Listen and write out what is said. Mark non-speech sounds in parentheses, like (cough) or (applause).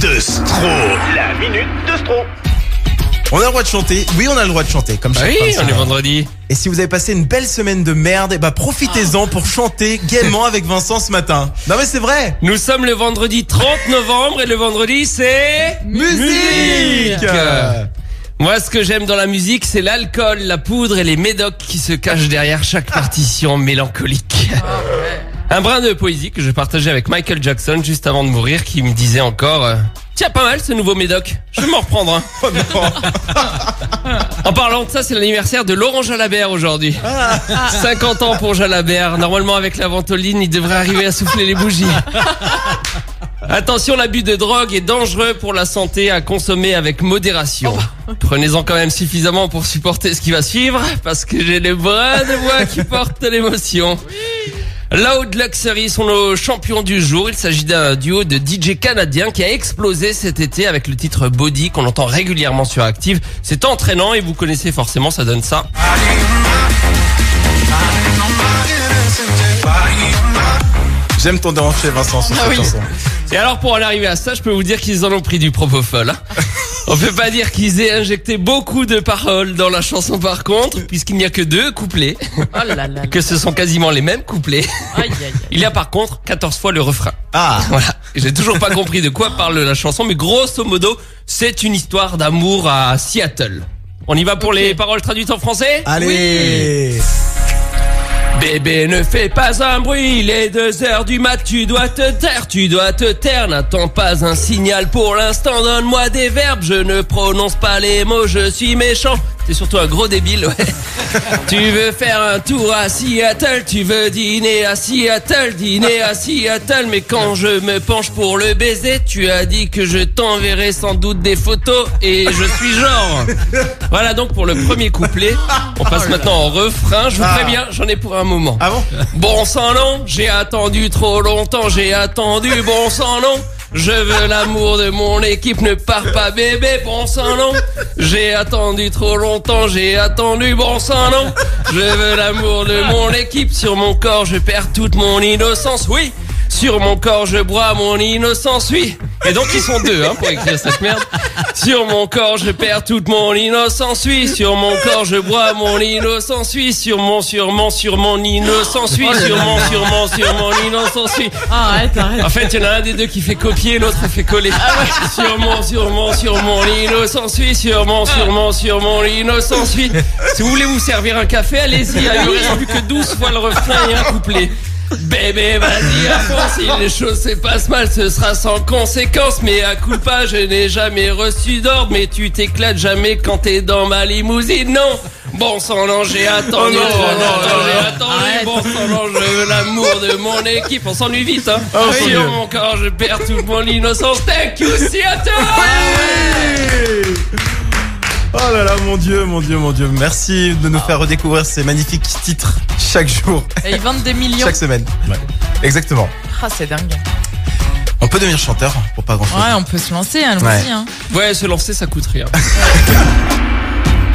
de Stro. La minute de Stro. On a le droit de chanter. Oui, on a le droit de chanter, comme chaque oui, on est vendredi. Et si vous avez passé une belle semaine de merde, eh bah profitez-en pour chanter gaiement avec Vincent ce matin. Non mais c'est vrai. Nous sommes le vendredi 30 novembre et le vendredi c'est... Musique Moi, ce que j'aime dans la musique, c'est l'alcool, la poudre et les médocs qui se cachent derrière chaque partition mélancolique. Un brin de poésie que je partageais avec Michael Jackson juste avant de mourir qui me disait encore euh, Tiens, pas mal ce nouveau médoc, je vais m'en reprendre un. Oh non. (laughs) En parlant de ça, c'est l'anniversaire de Laurent Jalabert aujourd'hui. Ah. 50 ans pour Jalabert. Normalement, avec la ventoline, il devrait arriver à souffler les bougies. Attention, l'abus de drogue est dangereux pour la santé à consommer avec modération. Prenez-en quand même suffisamment pour supporter ce qui va suivre, parce que j'ai les bras de voix qui portent l'émotion. Loud Luxury sont nos champions du jour. Il s'agit d'un duo de DJ canadiens qui a explosé cet été avec le titre Body qu'on entend régulièrement sur Active. C'est entraînant et vous connaissez forcément, ça donne ça. J'aime ton déhanché Vincent sur cette chanson. Et alors pour en arriver à ça, je peux vous dire qu'ils en ont pris du propofol. hein. (laughs) (laughs) On peut pas dire qu'ils aient injecté beaucoup de paroles dans la chanson par contre, puisqu'il n'y a que deux couplets, Oh là là là. que ce sont quasiment les mêmes couplets. Aïe, aïe, aïe. Il y a par contre 14 fois le refrain. Ah, (laughs) Voilà. J'ai toujours pas compris de quoi parle la chanson, mais grosso modo, c'est une histoire d'amour à Seattle. On y va pour les paroles traduites en français? Allez. Bébé, ne fais pas un bruit, il est deux heures du mat, tu dois te taire, tu dois te taire, n'attends pas un signal pour l'instant, donne-moi des verbes, je ne prononce pas les mots, je suis méchant. T'es surtout un gros débile, ouais. (laughs) tu veux faire un tour à Seattle, tu veux dîner à Seattle, dîner à Seattle, mais quand je me penche pour le baiser, tu as dit que je t'enverrai sans doute des photos, et je suis genre. Voilà donc pour le premier couplet. On passe maintenant au refrain, je vous Ah. préviens, j'en ai pour un moment. Ah bon? Bon sang non, j'ai attendu trop longtemps, j'ai attendu, bon sang non. Je veux l'amour de mon équipe, ne pars pas bébé, bon sang non. J'ai attendu trop longtemps, j'ai attendu, bon sang non. Je veux l'amour de mon équipe, sur mon corps je perds toute mon innocence, oui. Sur mon corps je bois mon innocence, oui. Et donc ils sont deux hein, pour écrire cette merde. Sur mon corps je perds toute mon innocence, oui. Sur mon corps je bois mon innocence, oui. Sur mon, sur mon, sur mon innocence, oui. Sur mon, sur mon, sur mon innocence, oui. Ah, arrête, arrête. En fait, il y en a un des deux qui fait copier, l'autre fait coller. Sur mon, sur mon, sur mon innocence, oui. Sur mon, sur mon, sur mon innocence, oui. Si vous voulez vous servir un café, allez-y. Il ne reste plus que 12 fois le refrain et un couplet. Bébé, vas-y à fond, si les choses se passent mal, ce sera sans conséquence. Mais à coup pas, je n'ai jamais reçu d'ordre. Mais tu t'éclates jamais quand t'es dans ma limousine, non Bon sang, non, j'ai attendu, Oh non, j'ai non. attendu, Arrête. bon sang, non, je veux l'amour de mon équipe. On s'ennuie vite, hein Oh, c'est Sur mon corps, je perds toute mon innocence. Thank you, Seattle Oh là là, mon dieu, mon dieu, mon dieu. Merci de nous faire redécouvrir ces magnifiques titres chaque jour, Et ils vendent des millions. chaque semaine. Exactement. Ah, c'est dingue. On peut devenir chanteur pour pas grand chose. Ouais, on peut se lancer, allons-y. Ouais. Hein. Ouais, se lancer, ça coûte rien. (laughs)